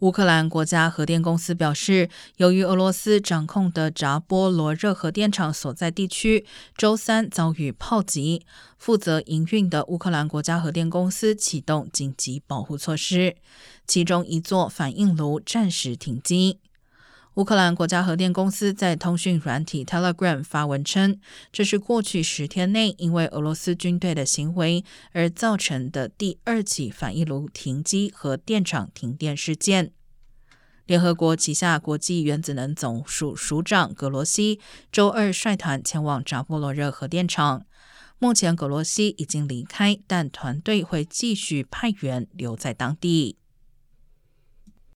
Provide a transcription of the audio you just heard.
乌克兰国家核电公司表示，由于俄罗斯掌控的扎波罗热核电厂所在地区周三遭遇炮击，负责营运的乌克兰国家核电公司启动紧急保护措施，其中一座反应炉暂时停机。乌克兰国家核电公司在通讯软体 Telegram 发文称，这是过去十天内因为俄罗斯军队的行为而造成的第二起反应炉停机和电厂停电事件。联合国旗下国际原子能总署署长格罗西周二率团前往扎波罗热核电厂，目前格罗西已经离开，但团队会继续派员留在当地。